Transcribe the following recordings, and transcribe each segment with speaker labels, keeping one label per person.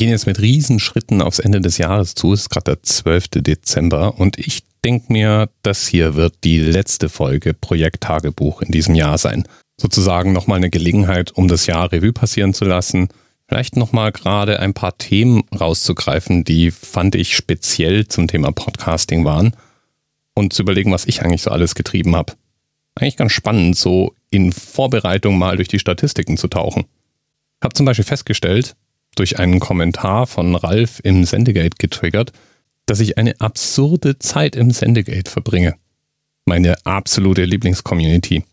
Speaker 1: gehen jetzt mit Riesenschritten aufs Ende des Jahres zu. Es ist gerade der 12. Dezember und ich denke mir, das hier wird die letzte Folge Projekt Tagebuch in diesem Jahr sein. Sozusagen nochmal eine Gelegenheit, um das Jahr Revue passieren zu lassen. Vielleicht nochmal gerade ein paar Themen rauszugreifen, die fand ich speziell zum Thema Podcasting waren und zu überlegen, was ich eigentlich so alles getrieben habe. Eigentlich ganz spannend, so in Vorbereitung mal durch die Statistiken zu tauchen. Ich habe zum Beispiel festgestellt, durch einen Kommentar von Ralf im Sendegate getriggert, dass ich eine absurde Zeit im Sendegate verbringe. Meine absolute Lieblingscommunity.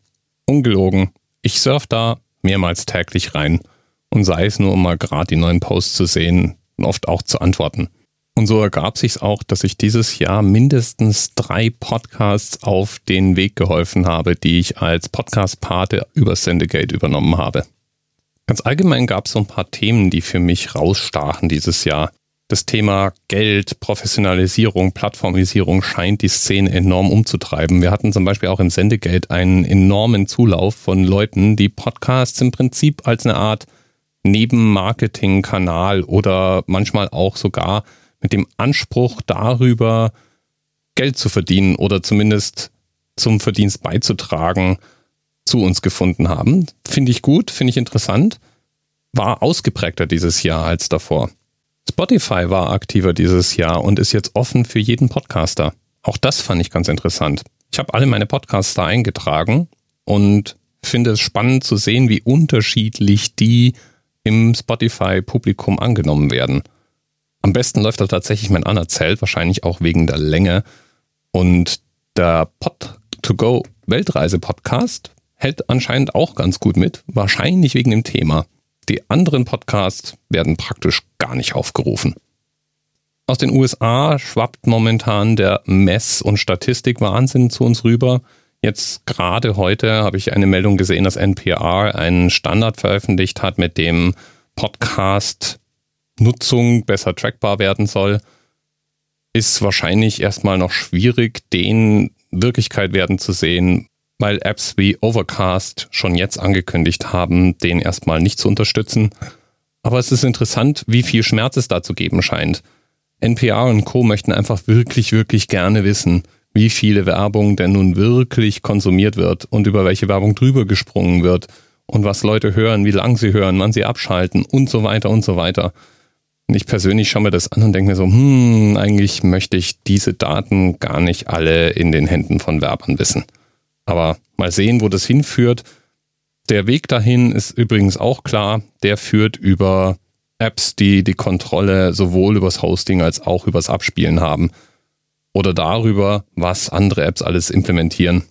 Speaker 1: Ungelogen, ich surf da mehrmals täglich rein und sei es nur, um mal gerade die neuen Posts zu sehen und oft auch zu antworten. Und so ergab sich auch, dass ich dieses Jahr mindestens drei Podcasts auf den Weg geholfen habe, die ich als Podcast-Pate über Sendegate übernommen habe. Ganz allgemein gab es so ein paar Themen, die für mich rausstachen dieses Jahr. Das Thema Geld, Professionalisierung, Plattformisierung scheint die Szene enorm umzutreiben. Wir hatten zum Beispiel auch im Sendegate einen enormen Zulauf von Leuten, die Podcasts im Prinzip als eine Art Nebenmarketing-Kanal oder manchmal auch sogar mit dem Anspruch darüber, Geld zu verdienen oder zumindest zum Verdienst beizutragen, zu uns gefunden haben. Finde ich gut, finde ich interessant. War ausgeprägter dieses Jahr als davor. Spotify war aktiver dieses Jahr und ist jetzt offen für jeden Podcaster. Auch das fand ich ganz interessant. Ich habe alle meine Podcasts da eingetragen und finde es spannend zu sehen, wie unterschiedlich die im Spotify-Publikum angenommen werden. Am besten läuft da tatsächlich mein Anerzählt, wahrscheinlich auch wegen der Länge. Und der Pod-to-Go Weltreise-Podcast hält anscheinend auch ganz gut mit, wahrscheinlich wegen dem Thema. Die anderen Podcasts werden praktisch gar nicht aufgerufen. Aus den USA schwappt momentan der Mess- und Statistikwahnsinn zu uns rüber. Jetzt gerade heute habe ich eine Meldung gesehen, dass NPR einen Standard veröffentlicht hat, mit dem Podcast Nutzung besser trackbar werden soll. Ist wahrscheinlich erstmal noch schwierig, den Wirklichkeit werden zu sehen, weil Apps wie Overcast schon jetzt angekündigt haben, den erstmal nicht zu unterstützen. Aber es ist interessant, wie viel Schmerz es da zu geben scheint. NPR und Co. möchten einfach wirklich, wirklich gerne wissen, wie viele Werbung denn nun wirklich konsumiert wird und über welche Werbung drüber gesprungen wird und was Leute hören, wie lang sie hören, wann sie abschalten und so weiter und so weiter. Und ich persönlich schaue mir das an und denke mir so, hm, eigentlich möchte ich diese Daten gar nicht alle in den Händen von Werbern wissen. Aber mal sehen, wo das hinführt. Der Weg dahin ist übrigens auch klar. Der führt über Apps, die die Kontrolle sowohl übers Hosting als auch übers Abspielen haben. Oder darüber, was andere Apps alles implementieren.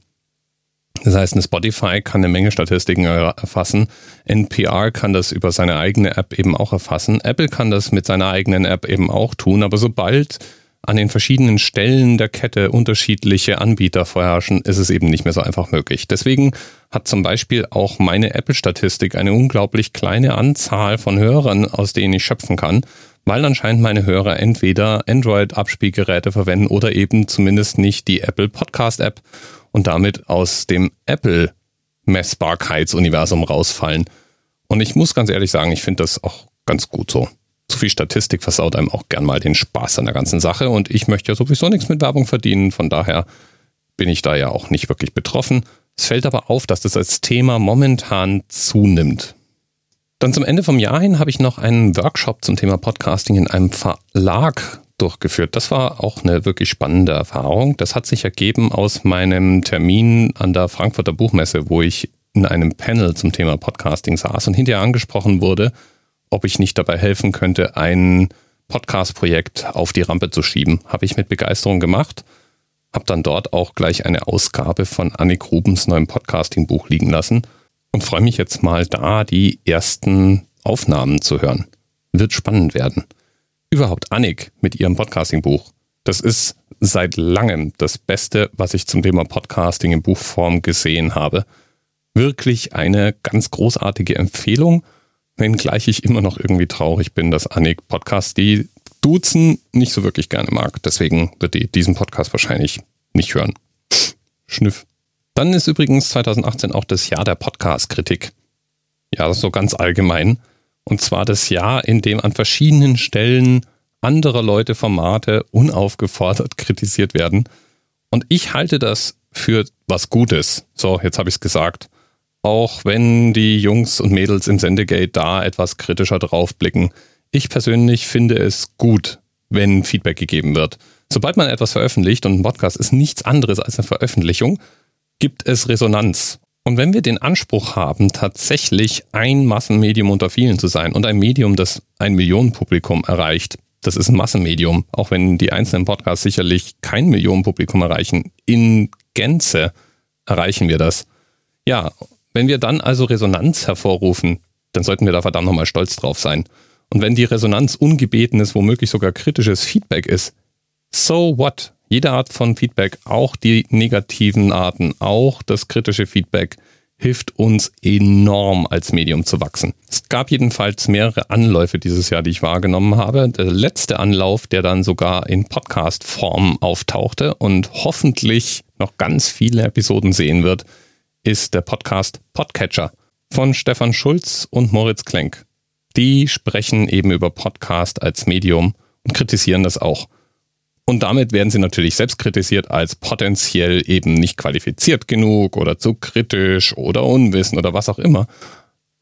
Speaker 1: Das heißt, eine Spotify kann eine Menge Statistiken erfassen. NPR kann das über seine eigene App eben auch erfassen. Apple kann das mit seiner eigenen App eben auch tun. Aber sobald an den verschiedenen Stellen der Kette unterschiedliche Anbieter vorherrschen, ist es eben nicht mehr so einfach möglich. Deswegen hat zum Beispiel auch meine Apple-Statistik eine unglaublich kleine Anzahl von Hörern, aus denen ich schöpfen kann, weil anscheinend meine Hörer entweder Android-Abspielgeräte verwenden oder eben zumindest nicht die Apple Podcast-App und damit aus dem Apple Messbarkeitsuniversum rausfallen. Und ich muss ganz ehrlich sagen, ich finde das auch ganz gut so zu viel Statistik versaut einem auch gern mal den Spaß an der ganzen Sache und ich möchte ja sowieso nichts mit Werbung verdienen, von daher bin ich da ja auch nicht wirklich betroffen. Es fällt aber auf, dass das als Thema momentan zunimmt. Dann zum Ende vom Jahr hin habe ich noch einen Workshop zum Thema Podcasting in einem Verlag durchgeführt. Das war auch eine wirklich spannende Erfahrung. Das hat sich ergeben aus meinem Termin an der Frankfurter Buchmesse, wo ich in einem Panel zum Thema Podcasting saß und hinterher angesprochen wurde, ob ich nicht dabei helfen könnte, ein Podcast-Projekt auf die Rampe zu schieben. Habe ich mit Begeisterung gemacht. Habe dann dort auch gleich eine Ausgabe von Annik Rubens neuem Podcasting-Buch liegen lassen und freue mich jetzt mal da, die ersten Aufnahmen zu hören. Wird spannend werden. Überhaupt Annik mit ihrem Podcasting-Buch. Das ist seit langem das Beste, was ich zum Thema Podcasting in Buchform gesehen habe. Wirklich eine ganz großartige Empfehlung wenngleich ich immer noch irgendwie traurig bin, dass Annik Podcast die Duzen nicht so wirklich gerne mag. Deswegen wird die diesen Podcast wahrscheinlich nicht hören. Schnüff. Dann ist übrigens 2018 auch das Jahr der Podcast-Kritik. Ja, so ganz allgemein. Und zwar das Jahr, in dem an verschiedenen Stellen anderer Leute Formate unaufgefordert kritisiert werden. Und ich halte das für was Gutes. So, jetzt habe ich es gesagt. Auch wenn die Jungs und Mädels im Sendegate da etwas kritischer drauf blicken. Ich persönlich finde es gut, wenn Feedback gegeben wird. Sobald man etwas veröffentlicht und ein Podcast ist nichts anderes als eine Veröffentlichung, gibt es Resonanz. Und wenn wir den Anspruch haben, tatsächlich ein Massenmedium unter vielen zu sein und ein Medium, das ein Millionenpublikum erreicht, das ist ein Massenmedium, auch wenn die einzelnen Podcasts sicherlich kein Millionenpublikum erreichen, in Gänze erreichen wir das. Ja, wenn wir dann also Resonanz hervorrufen, dann sollten wir da verdammt nochmal stolz drauf sein. Und wenn die Resonanz ungebetenes, womöglich sogar kritisches Feedback ist, so what? Jede Art von Feedback, auch die negativen Arten, auch das kritische Feedback, hilft uns enorm als Medium zu wachsen. Es gab jedenfalls mehrere Anläufe dieses Jahr, die ich wahrgenommen habe. Der letzte Anlauf, der dann sogar in Podcast-Form auftauchte und hoffentlich noch ganz viele Episoden sehen wird, ist der Podcast Podcatcher von Stefan Schulz und Moritz Klenk. Die sprechen eben über Podcast als Medium und kritisieren das auch. Und damit werden sie natürlich selbst kritisiert als potenziell eben nicht qualifiziert genug oder zu kritisch oder unwissend oder was auch immer.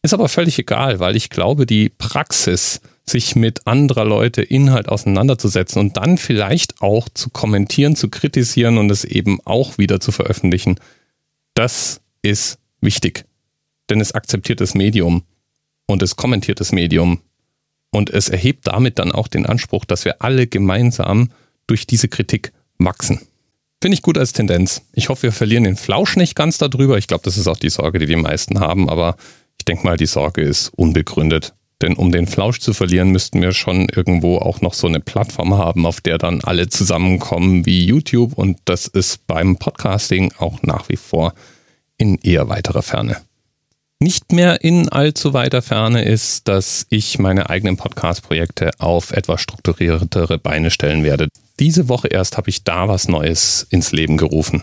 Speaker 1: Ist aber völlig egal, weil ich glaube, die Praxis, sich mit anderer Leute Inhalt auseinanderzusetzen und dann vielleicht auch zu kommentieren, zu kritisieren und es eben auch wieder zu veröffentlichen, das ist wichtig. Denn es akzeptiert das Medium und es kommentiert das Medium und es erhebt damit dann auch den Anspruch, dass wir alle gemeinsam durch diese Kritik wachsen. Finde ich gut als Tendenz. Ich hoffe, wir verlieren den Flausch nicht ganz darüber. Ich glaube, das ist auch die Sorge, die die meisten haben, aber ich denke mal, die Sorge ist unbegründet. Denn um den Flausch zu verlieren, müssten wir schon irgendwo auch noch so eine Plattform haben, auf der dann alle zusammenkommen wie YouTube. Und das ist beim Podcasting auch nach wie vor in eher weiterer Ferne. Nicht mehr in allzu weiter Ferne ist, dass ich meine eigenen Podcast-Projekte auf etwas strukturiertere Beine stellen werde. Diese Woche erst habe ich da was Neues ins Leben gerufen.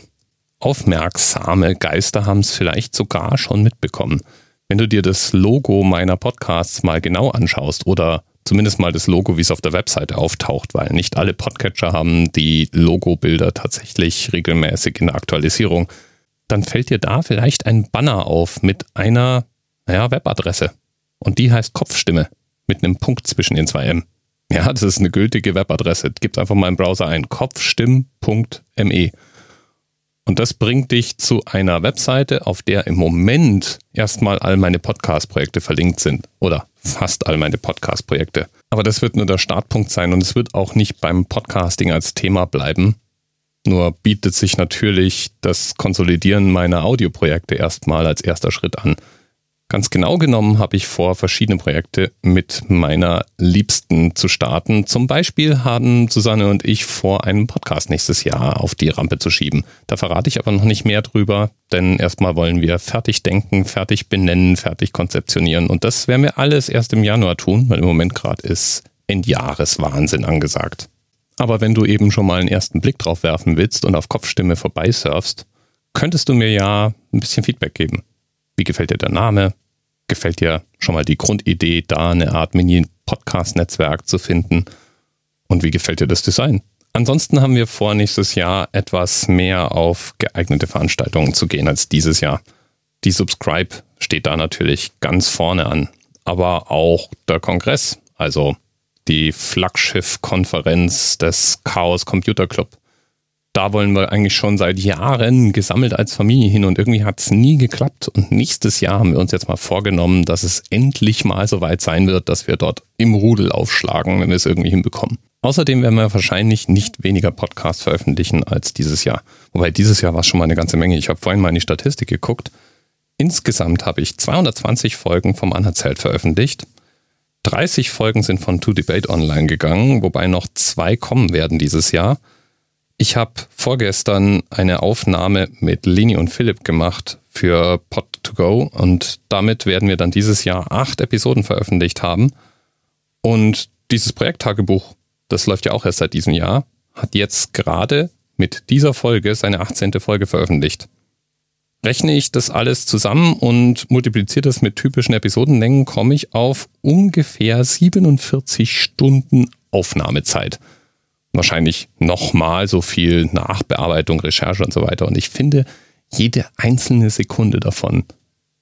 Speaker 1: Aufmerksame Geister haben es vielleicht sogar schon mitbekommen. Wenn du dir das Logo meiner Podcasts mal genau anschaust oder zumindest mal das Logo, wie es auf der Webseite auftaucht, weil nicht alle Podcatcher haben die Logo-Bilder tatsächlich regelmäßig in der Aktualisierung, dann fällt dir da vielleicht ein Banner auf mit einer naja, Webadresse. Und die heißt Kopfstimme mit einem Punkt zwischen den zwei M. Ja, das ist eine gültige Webadresse. Gib einfach mal im Browser ein kopfstimm.me. Und das bringt dich zu einer Webseite, auf der im Moment erstmal all meine Podcast-Projekte verlinkt sind. Oder fast all meine Podcast-Projekte. Aber das wird nur der Startpunkt sein und es wird auch nicht beim Podcasting als Thema bleiben. Nur bietet sich natürlich das Konsolidieren meiner Audioprojekte erstmal als erster Schritt an. Ganz genau genommen habe ich vor, verschiedene Projekte mit meiner Liebsten zu starten. Zum Beispiel haben Susanne und ich vor, einen Podcast nächstes Jahr auf die Rampe zu schieben. Da verrate ich aber noch nicht mehr drüber, denn erstmal wollen wir fertig denken, fertig benennen, fertig konzeptionieren. Und das werden wir alles erst im Januar tun, weil im Moment gerade ist Endjahreswahnsinn angesagt. Aber wenn du eben schon mal einen ersten Blick drauf werfen willst und auf Kopfstimme vorbeisurfst, könntest du mir ja ein bisschen Feedback geben. Wie gefällt dir der Name? gefällt dir schon mal die Grundidee, da eine Art Mini-Podcast-Netzwerk zu finden? Und wie gefällt dir das Design? Ansonsten haben wir vor, nächstes Jahr etwas mehr auf geeignete Veranstaltungen zu gehen als dieses Jahr. Die Subscribe steht da natürlich ganz vorne an, aber auch der Kongress, also die Flaggschiff-Konferenz des Chaos Computer Club da wollen wir eigentlich schon seit Jahren gesammelt als Familie hin und irgendwie hat es nie geklappt. Und nächstes Jahr haben wir uns jetzt mal vorgenommen, dass es endlich mal so weit sein wird, dass wir dort im Rudel aufschlagen, wenn wir es irgendwie hinbekommen. Außerdem werden wir wahrscheinlich nicht weniger Podcasts veröffentlichen als dieses Jahr. Wobei dieses Jahr war es schon mal eine ganze Menge. Ich habe vorhin mal in die Statistik geguckt. Insgesamt habe ich 220 Folgen vom Anerzählt veröffentlicht. 30 Folgen sind von To Debate online gegangen, wobei noch zwei kommen werden dieses Jahr. Ich habe vorgestern eine Aufnahme mit Lini und Philipp gemacht für Pod2Go und damit werden wir dann dieses Jahr acht Episoden veröffentlicht haben. Und dieses Projekttagebuch, das läuft ja auch erst seit diesem Jahr, hat jetzt gerade mit dieser Folge seine 18. Folge veröffentlicht. Rechne ich das alles zusammen und multipliziere das mit typischen Episodenlängen, komme ich auf ungefähr 47 Stunden Aufnahmezeit. Wahrscheinlich nochmal so viel Nachbearbeitung, Recherche und so weiter. Und ich finde, jede einzelne Sekunde davon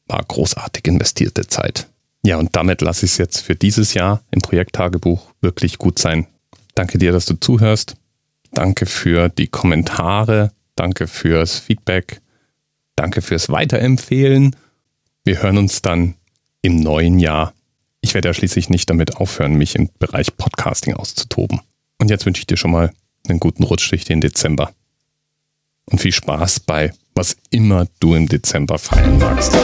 Speaker 1: war großartig investierte Zeit. Ja, und damit lasse ich es jetzt für dieses Jahr im Projekttagebuch wirklich gut sein. Danke dir, dass du zuhörst. Danke für die Kommentare. Danke fürs Feedback. Danke fürs Weiterempfehlen. Wir hören uns dann im neuen Jahr. Ich werde ja schließlich nicht damit aufhören, mich im Bereich Podcasting auszutoben. Und jetzt wünsche ich dir schon mal einen guten Rutsch durch den Dezember. Und viel Spaß bei was immer du im Dezember feiern magst.